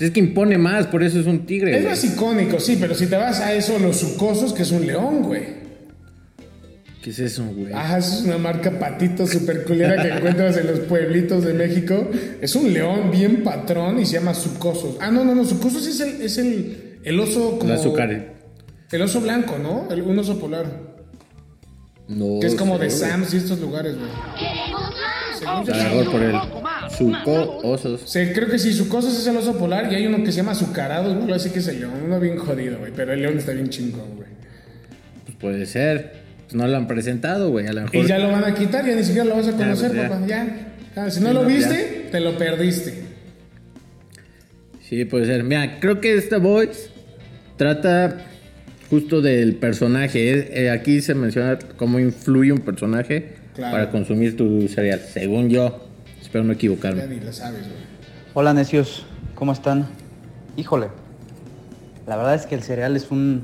Es que impone más, por eso es un tigre. Es güey. más icónico, sí, pero si te vas a eso, los sucosos, que es un león, güey. ¿Qué es eso, güey? Esa es una marca patito super culera que encuentras en los pueblitos de México. Es un león bien patrón y se llama sucosos. Ah, no, no, no, sucosos es el, es el, el oso como... El azúcar. El oso blanco, ¿no? El, un oso polar. No. Que es como de sé, güey. Sam's y estos lugares, güey. Según yo, mejor por el suco osos. Sí, creo que sí, Sucosos es el oso polar y hay uno que se llama Azucarados, ¿no? Así que es el león, uno bien jodido, güey. Pero el león está bien chingón, güey. Pues puede ser. Pues no lo han presentado, güey. A lo mejor. Y ya lo van a quitar, ya ni siquiera lo vas a conocer, pues ya. papá. Ya. Ah, si no Sí, lo viste, te lo perdiste. Sí, puede ser. Mira, creo que esta voice trata justo del personaje. Eh, eh, aquí se menciona cómo influye un personaje Claro. para consumir tu cereal. Según yo. Espero no Ya equivocarme. ni lo sabes, güey. Hola necios, ¿cómo están? Híjole, la verdad es que el cereal es un,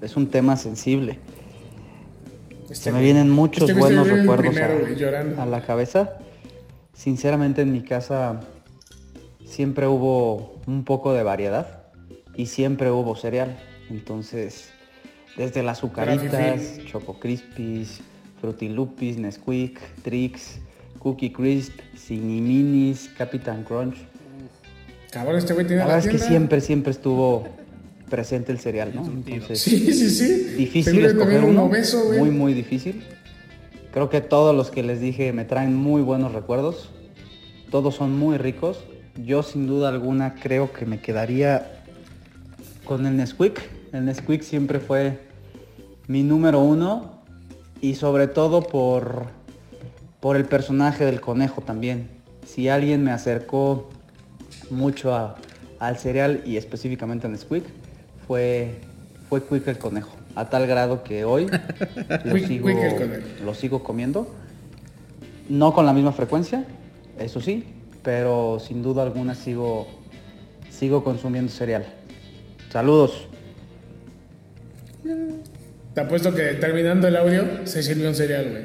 es un tema sensible. Este Se me vienen muchos este buenos recuerdos primero, a- a, la cabeza. Sinceramente en mi casa siempre hubo un poco de variedad y siempre hubo cereal. Entonces, desde las azucaritas. Choco Crispies, Frutilupis, Nesquik, Trix, Cookie Crisp, Minis, Captain Crunch. Cabrón, este güey tiene La la, verdad es que siempre, siempre estuvo presente el cereal, ¿no? Entonces, Sí, sí, sí. difícil escoger uno, obeso, güey. muy, muy difícil. Creo que todos los que les dije me traen muy buenos recuerdos. Todos son muy ricos. Yo sin duda alguna creo que me quedaría con el Nesquik. El Nesquik siempre fue mi número uno y sobre todo por, por el personaje del conejo también. Si alguien me acercó mucho a- al cereal y específicamente al Nesquik, fue, fue Quick el conejo. A tal grado que hoy lo, sigo, lo sigo comiendo. No con la misma frecuencia, eso sí, pero sin duda alguna sigo, sigo consumiendo cereal. Saludos. Te apuesto que terminando el audio se sirvió un cereal, güey.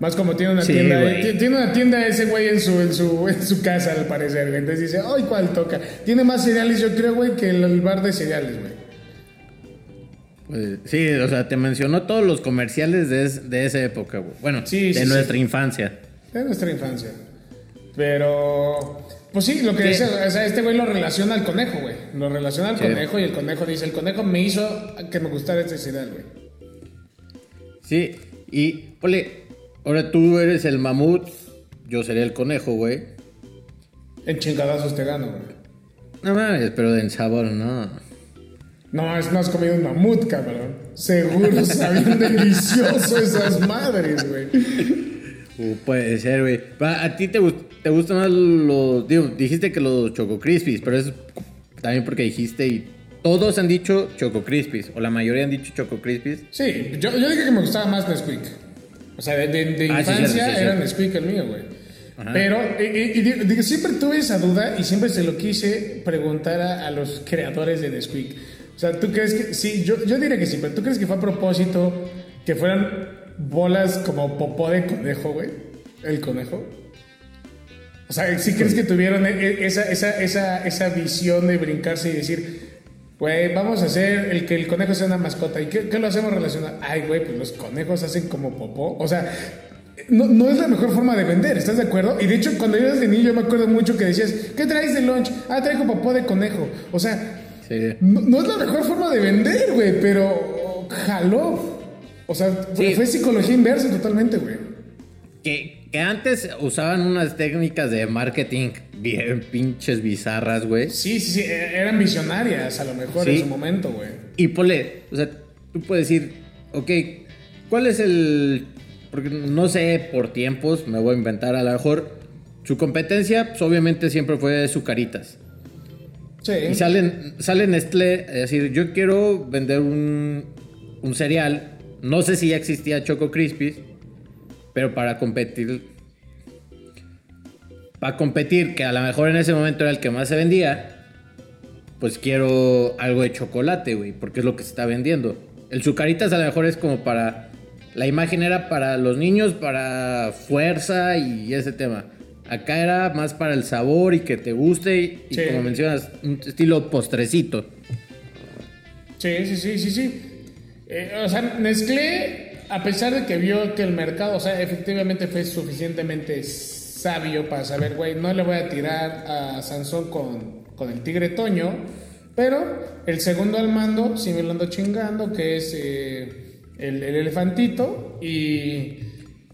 Más como tiene una Sí, tienda, güey. ti- tiene una tienda ese güey en su, en su, en su casa al parecer, güey. Entonces dice, ay, ¿cuál toca? Tiene más cereales, yo creo, güey, que el, bar de cereales, güey. Pues, sí, o sea, te mencionó todos los comerciales de, es- de esa época, güey. Bueno, Sí, de sí, nuestra infancia. De nuestra infancia. Pero, pues sí, lo que dice, o sea, este güey lo relaciona al conejo, güey. Lo relaciona al Sí. conejo y el conejo dice, el conejo me hizo que me gustara este cereal, güey. Sí, y, ole, ahora tú eres el mamut, yo seré el conejo, güey. En chingadazos te gano, güey. No mames, pero en sabor, no. No, es, no has comido un mamut, cabrón. Seguro sabían delicioso esas madres, güey. Uh, puede ser, güey. ¿A ti te, gust- te gustan más los... Digo, dijiste que los Choco Crispies, pero es también porque dijiste y todos han dicho Choco Crispies, o la mayoría han dicho Choco Crispies. Sí, yo, yo dije que me gustaba más Nesquik. O sea, de, de- de Ah, infancia sí, era. Nesquik el mío, güey. Ajá. Pero y, y- y digo, digo, siempre tuve esa duda y siempre se lo quise preguntar a, a los creadores de Nesquik. O sea, ¿tú crees que...? Sí, yo, yo diría que sí, pero ¿tú crees que fue a propósito que fueran bolas como popó de conejo, güey? ¿El conejo? O sea, ¿sí crees que tuvieron e- e- esa, esa, esa, esa visión de brincarse y decir, güey, vamos a hacer el que el conejo sea una mascota? ¿Y qué, qué lo hacemos relacionado? Ay, güey, pues los conejos hacen como popó. O sea, no, no es la mejor forma de vender, ¿estás de acuerdo? Y de hecho, cuando yo era de niño, yo me acuerdo mucho que decías, ¿qué traes de lunch? Ah, traigo popó de conejo. O sea, Sí. no, no es la mejor forma de vender, güey, pero jaló. O sea, Sí. fue psicología inversa totalmente, güey. Que, que antes usaban unas técnicas de marketing bien pinches bizarras, güey. Sí, sí, sí, e- eran visionarias a lo mejor Sí. en su momento, güey. Y ponle, o sea, tú puedes decir, ok, ¿cuál es el...? Porque no sé, por tiempos, me voy a inventar a lo mejor. Su competencia, pues obviamente siempre fue Zucaritas. Sí. Y salen, sale Nestlé a decir, yo quiero vender un, un cereal. No sé si ya existía Choco Crispies, pero para competir... Para competir, que a lo mejor en ese momento era el que más se vendía, pues quiero algo de chocolate, güey, porque es lo que se está vendiendo. El Zucaritas a lo mejor es como para... La imagen era para los niños, para fuerza y ese tema. Acá era más para el sabor y que te guste y, Sí. como mencionas, un estilo postrecito. Sí, sí, sí, sí, sí. Eh, o sea, Nestlé, a pesar de que vio que el mercado, o sea, efectivamente fue suficientemente sabio para saber, güey, no le voy a tirar a Sansón con, con el tigre Toño, pero el segundo al mando sí me lo ando chingando, que es eh, el, el elefantito, y,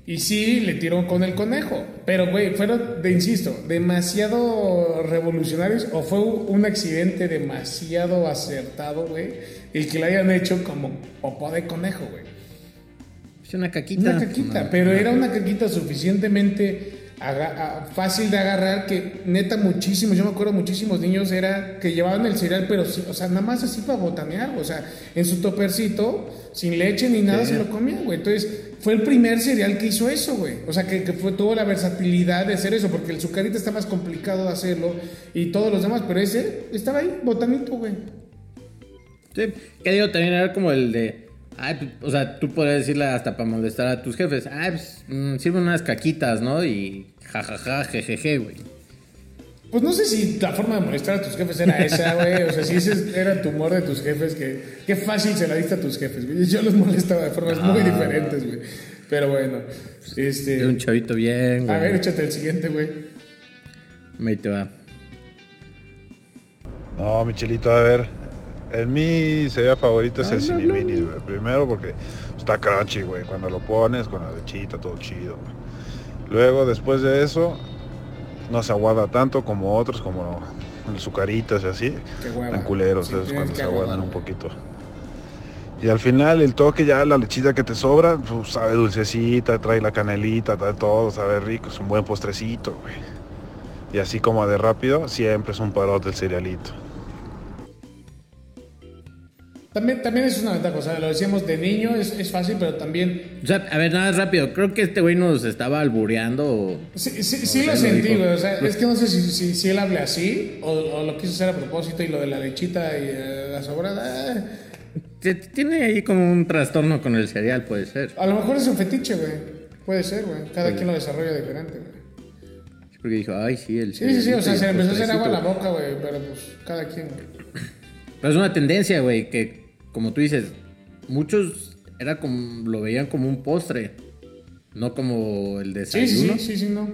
y sí le tiró con el conejo. Pero, güey, fueron, de, insisto, demasiado revolucionarios o fue un accidente demasiado acertado, güey, el que le hayan hecho como popó de conejo, güey. Una caquita. Una caquita, No, pero no. era una caquita suficientemente aga- a- fácil de agarrar que neta muchísimos, yo me acuerdo muchísimos niños era que llevaban el cereal, pero sí, o sea, nada más así para botanear, o sea, en su topercito, sin leche ni nada, se lo comían, güey. Entonces, fue el primer cereal que hizo eso, güey. O sea, que, que fue tuvo la versatilidad de hacer eso, porque el sucarita está más complicado de hacerlo y todos los demás, pero ese estaba ahí, botanito, güey. Sí, que digo, también era como el de. Ay, pues, o sea, tú podrías decirle hasta para molestar a tus jefes. Ay, pues, mm, sirve unas caquitas, ¿no? Y jajaja, jejeje, güey. Pues no sé si la forma de molestar a tus jefes era esa, güey. O sea, si ese era tu humor de tus jefes, que qué fácil se la diste a tus jefes, güey. Yo los molestaba de formas muy diferentes, güey. Pero bueno, este. Era un chavito bien, güey. A ver, échate el siguiente, güey. Ahí te va. No, Michelito, a ver. En mi cereal favorito es el Ciniminis, güey. Primero porque está crunchy, güey. Cuando lo pones con la lechita, todo chido. Luego, después de eso, no se aguada tanto como otros, como el Zucaritas y así. Tan culeros, Sí, esos cuando se aguadan un poquito. Y al final el toque ya, la lechita que te sobra, pues, sabe dulcecita, trae la canelita, trae todo, sabe rico, es un buen postrecito, güey. Y así como de rápido, siempre es un parote el cerealito. También, también es una ventaja, o sea, lo decíamos de niño, es, es fácil, pero también. O sea, a ver, nada más rápido. Creo que este güey nos estaba albureando. o- Sí, sí, sí O lo sentí, güey. O sea, es que no sé si, si, si él hable así o, o lo quiso hacer a propósito y lo de la lechita y eh, la sobrada. eh, Tiene ahí como un trastorno con el cereal, puede ser. a lo mejor es un fetiche, güey. Puede ser, güey. Cada quien lo desarrolla diferente, güey. Porque dijo, ay, sí, el Sí, sí, sí, o sea, se le empezó a hacer agua a la boca, güey, pero pues cada quien, güey. Pero es una tendencia, güey, que como tú dices, muchos era como, lo veían como un postre, no como el Sí, sí, desayuno. sí, sí, sí, no.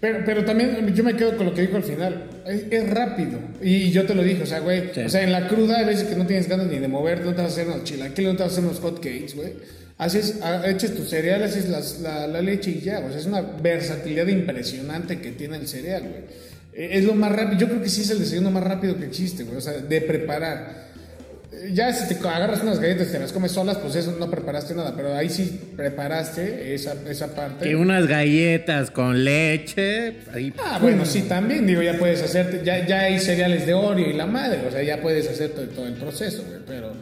Pero, pero también yo me quedo con lo que dijo al final. Es, es rápido. Y yo te lo dije, o sea, güey. Sí. O sea, en la cruda hay veces que no tienes ganas ni de moverte, no te vas a hacer unos chilaquiles, no te vas a hacer unos hot cakes, güey. Haces, echas tu cereal, haces las- la, la leche y ya. O sea, es una versatilidad impresionante que tiene el cereal, güey. Eh, Es lo más rápido. Yo creo que sí es el desayuno más rápido que existe, güey. O sea, de preparar. Ya si te agarras unas galletas y te las comes solas, pues eso no preparaste nada. Pero ahí sí preparaste esa, esa parte. Que unas galletas con leche. ahí- Ah, bueno, sí, también. Digo, ya puedes hacerte. Ya, ya hay cereales de Oreo y la madre. O sea, ya puedes hacer todo, todo el proceso, güey. Pero.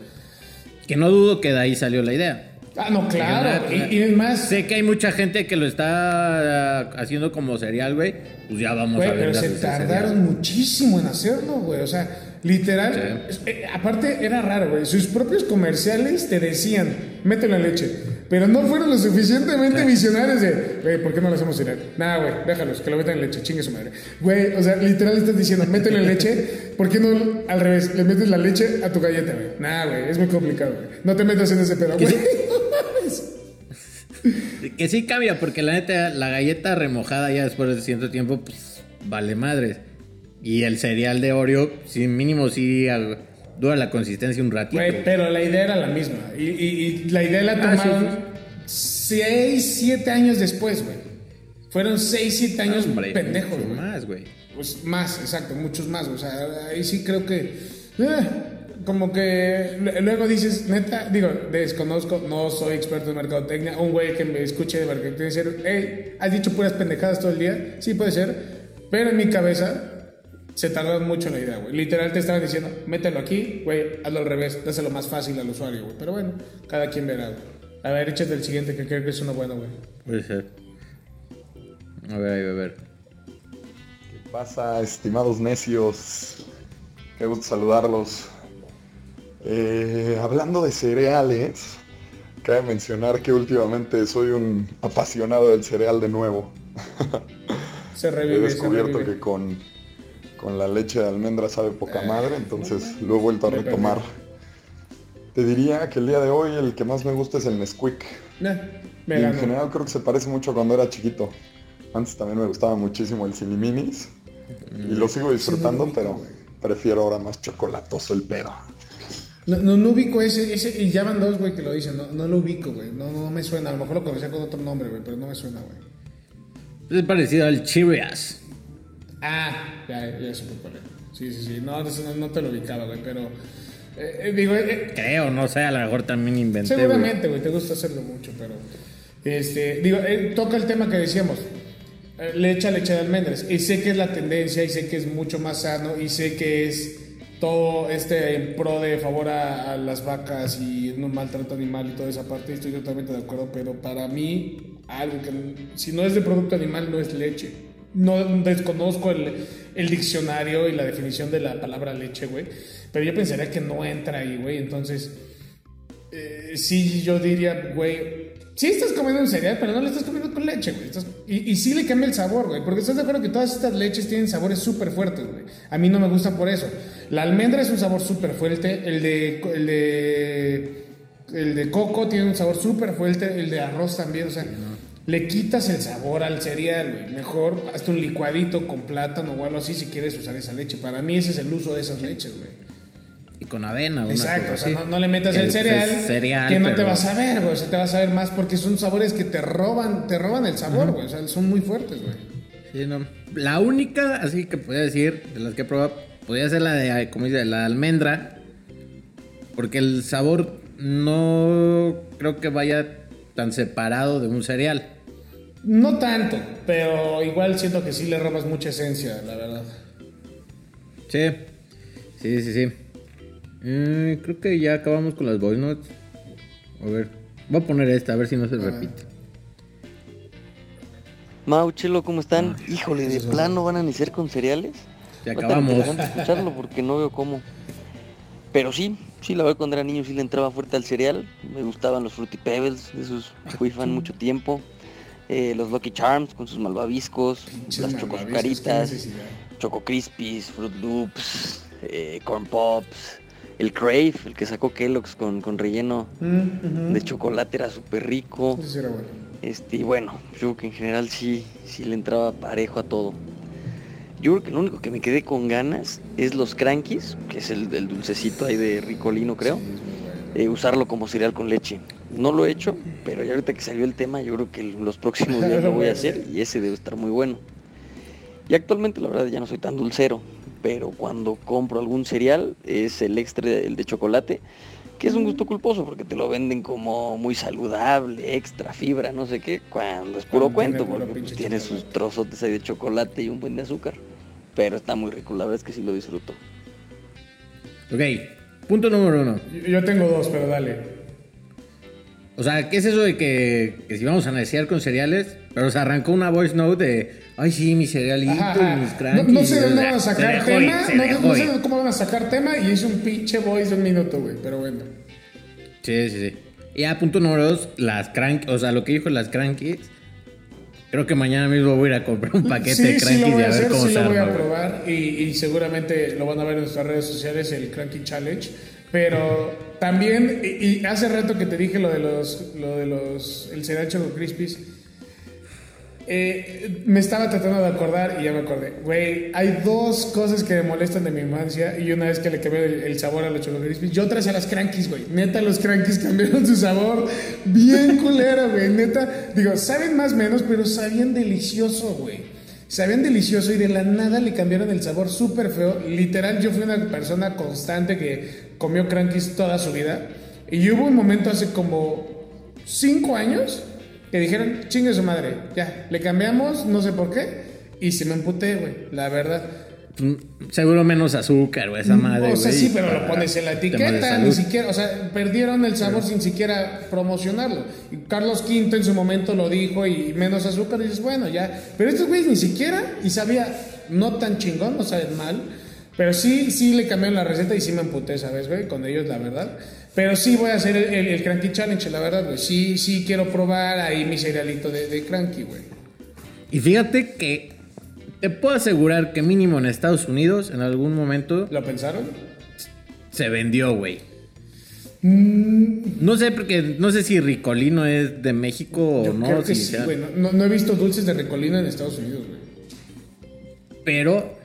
Que no dudo que de ahí salió la idea. Ah, no, claro. Y, y es más. Sé que hay mucha gente que lo está ah, haciendo como cereal, güey. Pues ya vamos Güey, a ver. pero se tardaron muchísimo en hacerlo, güey. O sea, literal. eh, aparte, era raro, güey. Sus propios comerciales te decían, mételo en leche. Pero no fueron lo suficientemente visionarios de, güey, ¿por qué no lo hacemos cereal? Nada, güey, déjalos, que lo metan en leche, chingue su madre. Güey, o sea, literal estás diciendo, mételo en leche. ¿Por qué no al revés? Le metes la leche a tu galleta, güey. Nada, güey, es muy complicado, güey. No te metas en ese pedo, güey. Que sí cambia, porque la neta, la galleta remojada ya después de cierto tiempo, pues vale madres. Y el cereal de Oreo, sí, mínimo sí ah, dura la consistencia un ratito. Güey, pero la idea era la misma. Y, y- y la idea la Ah, tomaron 6, 7 años después, güey. Fueron 6, 7 años Hombre, pendejos, güey. más, güey. Pues más, exacto, muchos más. O sea, ahí sí creo que. eh, como que luego dices, neta, digo, desconozco, no soy experto en mercadotecnia. Un güey que me escuche de mercadotecnia decir, hey, ¿has dicho puras pendejadas todo el día? Sí, puede ser. Pero en mi cabeza se tardaron mucho en la idea, güey. Literal te estaban diciendo, mételo aquí, güey, hazlo al revés, dáselo más fácil al usuario, güey. Pero bueno, cada quien verá, güey. A ver, échate el siguiente que creo que es uno bueno, güey. Puede ser. A ver, a ver. ¿Qué pasa, estimados necios? Qué gusto saludarlos. Eh, hablando de cereales, cabe mencionar que últimamente soy un apasionado del cereal de nuevo. Se He revive, se descubierto revive. que con, con la leche de almendra sabe poca madre, entonces lo he vuelto a retomar. Te diría que el día de hoy el que más me gusta es el Nesquik. Y en general creo que se parece mucho a cuando era chiquito. Antes también me gustaba muchísimo el Ciniminis. Y lo sigo disfrutando, pero prefiero ahora más chocolatoso el pedo. No, no, no ubico ese, ese, y ya van dos, güey, que lo dicen, no, no lo ubico, güey, no, no me suena, a lo mejor lo conocía con otro nombre, güey, pero no me suena, güey. Es parecido al Cheerios. Ah, ya, ya supe cuál era. Sí, sí, sí, no, no, no te lo ubicaba, güey, pero, eh, eh, digo, eh, Creo, no sé, a lo mejor también inventé. seguramente, güey, te gusta hacerlo mucho, pero, este, digo, eh, toca el tema que decíamos, leche a leche de almendras, y sé que es la tendencia, y sé que es mucho más sano, y sé que es todo este en pro de favor a, a las vacas y no maltrato animal y toda esa parte, estoy totalmente de acuerdo, pero para mí, algo que si no es de producto animal, no es leche. No desconozco el, el diccionario y la definición de la palabra leche, güey, pero yo pensaría que no entra ahí, güey, entonces, eh, sí, yo diría, güey, sí estás comiendo un cereal, pero no le estás comiendo con leche, güey. Y, y sí le cambia el sabor, güey. Porque estás de acuerdo que todas estas leches tienen sabores súper fuertes, güey. A mí no me gusta por eso. La almendra es un sabor súper fuerte. El de, el de. El de coco tiene un sabor súper fuerte. El de arroz también. O sea, le quitas el sabor al cereal, güey. Mejor hasta un licuadito con plátano o algo así si quieres usar esa leche. Para mí ese es el uso de esas leches, güey. Y con avena, una Exacto, o sea, no, no le metas el es cereal, cereal, que no te vas a ver, güey, o sea, te vas a ver más porque son sabores que te roban, te roban el sabor, güey, o sea, son muy fuertes, güey. Sí, no. La única, así que podría decir, de las que he probado, podría ser la de, como dice, la de almendra. Porque el sabor no creo que vaya tan separado de un cereal. No tanto, pero igual siento que sí le robas mucha esencia, la verdad. Sí, sí, sí, sí. Eh, creo que ya acabamos con las voice notes. A ver, voy a poner esta, a ver si no se repite. Mau, Chelo, ¿cómo están? Ah, Híjole, ¿de plano van a iniciar con cereales? Ya acabamos. interesante escucharlo porque no veo cómo. Pero sí, sí, la verdad cuando era niño sí le entraba fuerte al cereal. Me gustaban los Fruity Pebbles, de esos fui fan mucho tiempo. Eh, los Lucky Charms con sus malvaviscos, las chocosucaritas. Choco Crispies, Fruit Loops, eh, Corn Pops, el Crave, el que sacó Kellogg's con, con relleno Mm, de chocolate era súper rico. Eso sí era bueno. Este, y bueno, yo creo que en general sí, sí le entraba parejo a todo. Yo creo que lo único que me quedé con ganas es los crankies, que es el, el dulcecito ahí de Ricolino, creo. eh, usarlo como cereal con leche. No lo he hecho, pero ya ahorita que salió el tema, yo creo que los próximos días lo voy a hacer y ese debe estar muy bueno. Y actualmente la verdad ya no soy tan dulcero, pero cuando compro algún cereal es el extra, el de chocolate, que es un gusto culposo porque te lo venden como muy saludable, extra fibra, no sé qué, cuando es puro Cuando cuento, porque pues, tiene sus trozotes ahí de chocolate y un buen de azúcar. Pero está muy rico, la verdad es que sí lo disfruto. Ok, punto número uno. Yo- Yo tengo dos, pero dale. O sea, ¿qué es eso de que, que si vamos a neciar con cereales? Pero se arrancó una voice note de, ay sí, mi cerealito Ajá, mis No, crankies. no sé de dónde van a sacar tema, no, no sé cómo van a sacar tema y es un pinche voice de un minuto, güey, pero bueno. Sí, sí, sí. Y a punto número dos, las crank, o sea, lo que dijo las crankies. Creo que mañana mismo voy a ir a comprar un paquete Sí, de crankies y a ver cómo sí se lo voy a arma, probar y, y seguramente lo van a ver en nuestras redes sociales, el Cranky Challenge. Pero también, y, y hace rato que te dije lo de los, lo de los, el cereal Choco Crispies, eh, me estaba tratando de acordar y ya me acordé. Güey, hay dos cosas que me molestan de mi infancia y una vez que le cambié el, el sabor a los Choco Crispies y otras a las Crankies, güey. Neta, los Crankies cambiaron su sabor bien culero, güey. Neta, digo, saben más o menos, pero sabían delicioso, güey. Sabían delicioso y de la nada le cambiaron el sabor súper feo. Literal, yo fui una persona constante que comió crankies toda su vida. Y hubo un momento hace como cinco años que dijeron, chingue su madre, ya, le cambiamos, no sé por qué. Y se me emputé, güey, la verdad. Seguro menos azúcar, güey, esa madre. o sea, güey, sí, pero lo pones en la etiqueta, ni siquiera, o sea, perdieron el sabor sin siquiera promocionarlo. Y Carlos V en su momento lo dijo y menos azúcar, y dices, bueno, ya. Pero estos güeyes ni siquiera, y sabía no tan chingón, no saben mal. Pero sí, sí le cambiaron la receta y sí me emputé, ¿sabes, güey? Con ellos, la verdad. Pero sí voy a hacer el, el- el Cranky Challenge, la verdad, güey. Sí, sí quiero probar ahí mi cerealito de, de Cranky, güey. Y fíjate que te puedo asegurar que mínimo en Estados Unidos en algún momento ¿Lo pensaron? se vendió, güey. Mm. No sé porque no sé si Ricolino es de México Yo o no. creo que si sí, güey. No, no- he visto dulces de recolino en Estados Unidos, güey. Pero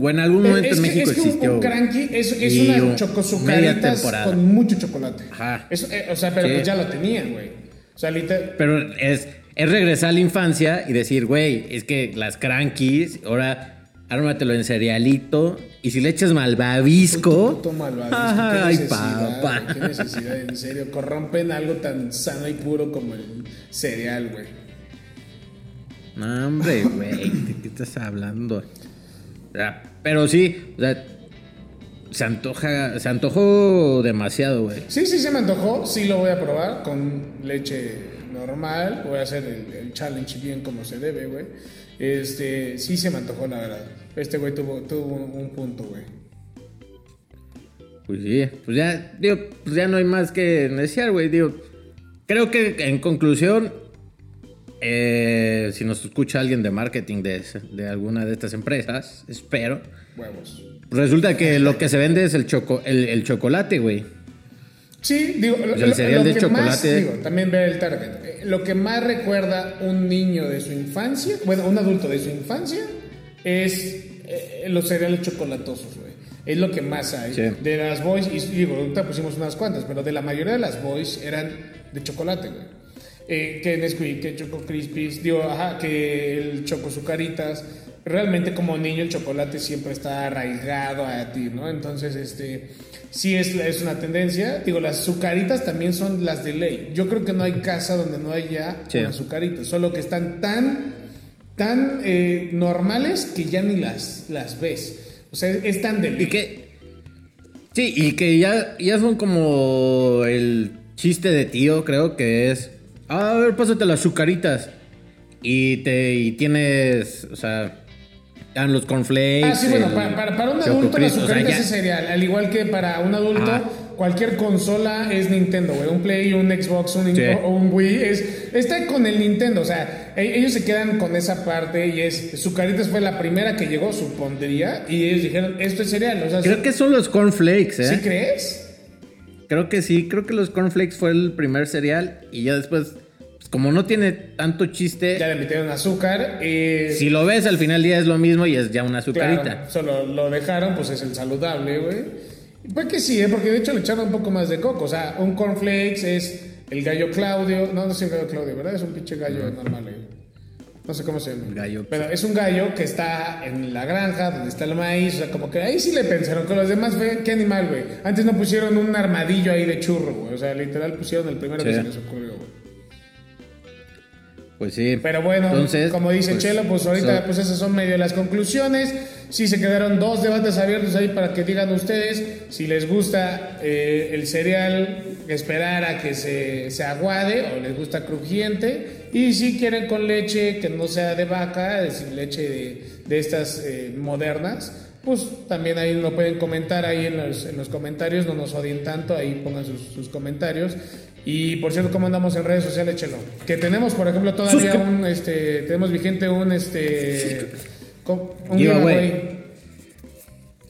o en algún momento es en que, México es que un- existió. un güey. cranky es, es una chocosucaritas temporada. con mucho chocolate. Ajá. Eh, o sea, pero Sí. pues ya lo tenían, güey. O sea, literal. Pero es, es regresar a la infancia y decir, güey, es que las crankies, ahora ármatelo en cerealito. Y si le echas malvavisco. Puto malvadisco, Ay, qué necesidad, papá. Qué necesidad, en serio. Corrompen algo tan sano y puro como el cereal, güey. No, hombre, güey, ¿de qué estás hablando? Pero sí, o sea, se antoja, se antojó demasiado, güey. Sí, sí, se me antojó. Sí lo voy a probar con leche normal. Voy a hacer el, el challenge bien como se debe, güey. Este, sí se me antojó, la verdad. Este güey tuvo, tuvo un, un punto, güey. Pues sí, pues ya, digo, pues ya no hay más que desear, güey. Digo, creo que en conclusión, eh, si nos escucha alguien de marketing de, de alguna de estas empresas, espero, Huevos. resulta que lo que se vende es el, choco, el, el chocolate, güey. Sí, digo, lo, Pues el cereal lo de que chocolate. más, digo, también ve el target. Eh, Lo que más recuerda un niño de su infancia, bueno, un adulto de su infancia, es eh, los cereales chocolatosos, güey. Es lo que más hay. Sí. De las boys, y digo, ahorita pusimos unas cuantas, pero de la mayoría de las boys eran de chocolate, güey. Eh, que Nesquik, que Choco Crispies, digo, ajá, que el Choco Sucaritas. Realmente como niño el chocolate siempre está arraigado a ti, ¿no? Entonces, este, sí es, es una tendencia. Digo, las sucaritas también son las de ley. Yo creo que no hay casa donde no haya Sí. sucaritas, solo que están tan, tan eh, normales que ya ni las, las ves. O sea, es tan de ley. Y que. Sí, y que ya, ya son como el chiste de tío, creo que es. "Ah, a ver, pásate las azucaritas. Y te y tienes. O sea. Dan los cornflakes. Ah, sí, bueno, el para, para, para un adulto la Crisp, o sea, azucarita ya- es cereal, al igual que para un adulto cualquier consola es Nintendo, güey, un Play, un Xbox, un, Sí. o un Wii, es, está con el Nintendo, o sea, e- ellos se quedan con esa parte y es, Zucaritas fue la primera que llegó, supondría, y ellos dijeron, esto es cereal, o sea, Creo que son los cornflakes, ¿eh? ¿sí crees? Creo que sí, creo que los cornflakes fue el primer cereal. Y ya después, pues como no tiene tanto chiste. Ya le metieron azúcar, eh, Si lo ves al final día es lo mismo y es ya una azucarita. Claro, solo lo dejaron, pues es el saludable, güey. Pues que sí, ¿eh? porque de hecho le echaron un poco más de coco. O sea, un cornflakes es el gallo Claudio. No, no es el gallo Claudio, ¿verdad? Es un pinche gallo normal, güey. No sé cómo se llama. Gallo. Pero es un gallo que está en la granja donde está el maíz. O sea, como que ahí sí le pensaron. Con los demás, güey, ¿qué animal, güey? Antes no pusieron un armadillo ahí de churro, güey. O sea, literal pusieron el primero que se les ocurrió, güey. Pues sí. Pero bueno, Entonces, como dice pues, Chelo, pues ahorita so- pues esas son medio las conclusiones. Sí se quedaron dos debates abiertos ahí para que digan ustedes si les gusta eh, el cereal, esperar a que se, se aguade o les gusta crujiente. Y si quieren con leche que no sea de vaca, es decir, leche de, de estas eh, modernas, pues también ahí lo pueden comentar ahí en los, en los comentarios, no nos odien tanto, ahí pongan sus, sus comentarios. Y por cierto, ¿cómo andamos en redes sociales, Chelo? Que tenemos, por ejemplo, todavía un, este, tenemos vigente un, este, un Giveaway. giveaway.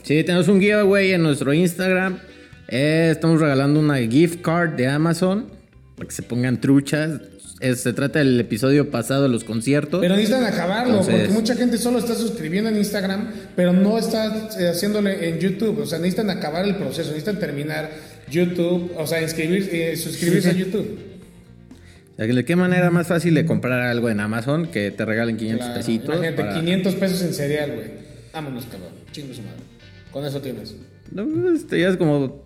Sí, tenemos un giveaway en nuestro Instagram. Eh, estamos regalando una gift card de Amazon para que se pongan truchas. Es- se trata del episodio pasado de los conciertos. Pero necesitan acabarlo, Entonces- porque mucha gente solo está suscribiendo en Instagram, pero no está eh, haciéndole en YouTube. O sea, necesitan acabar el proceso, necesitan terminar YouTube, o sea, inscribir, eh, suscribirse Sí, sí. a YouTube. ¿De qué manera más fácil de comprar algo en Amazon que te regalen 500 Claro, pesitos? Imagínate, para- 500 pesos en cereal, güey. Vámonos, cabrón. Chingo su madre. Con eso tienes. No, este ya es como,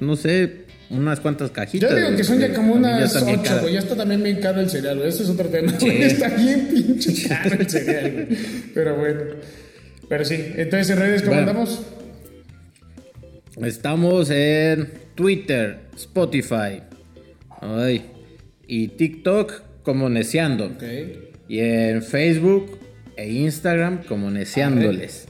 no sé, unas cuantas cajitas. Yo digo que son ya como ya unas 8, caras. güey. Ya está también bien caro el cereal, güey. Eso es otro tema. Sí. Está bien pinche caro el cereal, güey. Pero bueno. Pero sí. Entonces, en redes, ¿cómo Bueno. andamos? Estamos en Twitter, Spotify ay, y TikTok como Neciando. Ok. Y en Facebook e Instagram como Neciándoles.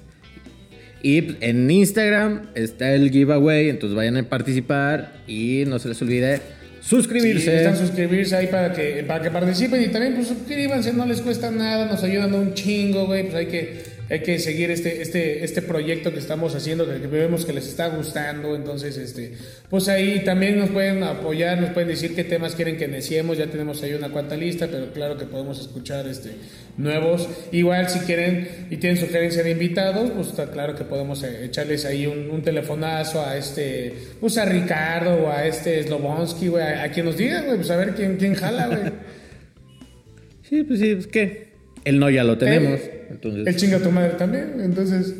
Y en Instagram está el giveaway, entonces vayan a participar y no se les olvide Sí, suscribirse. necesitan suscribirse ahí para que, para que participen y también pues suscríbanse, no les cuesta nada, nos ayudan un chingo, güey, pues hay que, hay que seguir este, este, este proyecto que estamos haciendo, que, vemos que les está gustando, entonces este, pues ahí también nos pueden apoyar, nos pueden decir qué temas quieren que neciemos, ya tenemos ahí una cuanta lista, pero claro que podemos escuchar este nuevos, igual si quieren y tienen sugerencia de invitados, pues está claro que podemos eh, echarles ahí un, telefonazo a este, pues a Ricardo o a este Slobonsky, güey, a, a quien nos diga, güey, pues a ver quién, quién jala, güey. Sí, pues sí, es que el no ya lo tenemos. Eh, entonces, El chinga tu madre también, entonces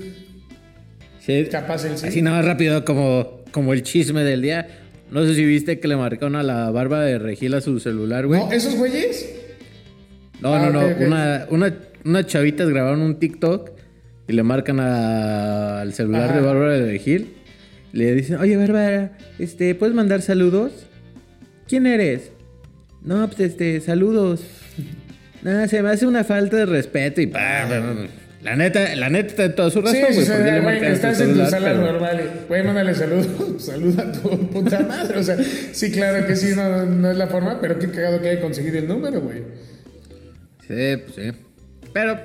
sí, capaz el sí. Así nada más rápido como, como el chisme del día. No sé si viste que le marcaron a la barba de Regil a su celular, güey. No, esos güeyes, No, Ah, no, no. ok, ok. Una, una, unas chavitas grabaron un TikTok y le marcan a- al celular Ajá. de Bárbara de Regil. Le dicen, oye, Bárbara, este, ¿puedes mandar saludos? ¿Quién eres? No, pues este, saludos. Nada, se me hace una falta de respeto y pa, pa. La neta, la neta está en toda su razón, Sí, güey. sí, ¿por qué le güey, marcan a tu estás en tu sala normal. Güey, mándale saludos. Saluda a tu puta madre. O sea, sí, claro que sí, no, no es la forma, pero qué cagado que haya conseguido el número, güey. Sí, pues sí. Pero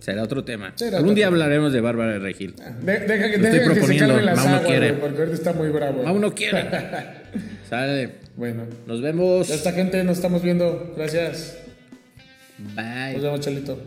será otro tema. Será Algún otro día tema. hablaremos de Bárbara de Regil. De- deja que, Lo estoy deja que se las Mau no aguas, quiere. güey, porque ahorita está muy bravo. Aún no quiere. Sale. Bueno, Nos vemos. ya esta gente nos estamos viendo. Gracias. Bye. Nos vemos, Chalito.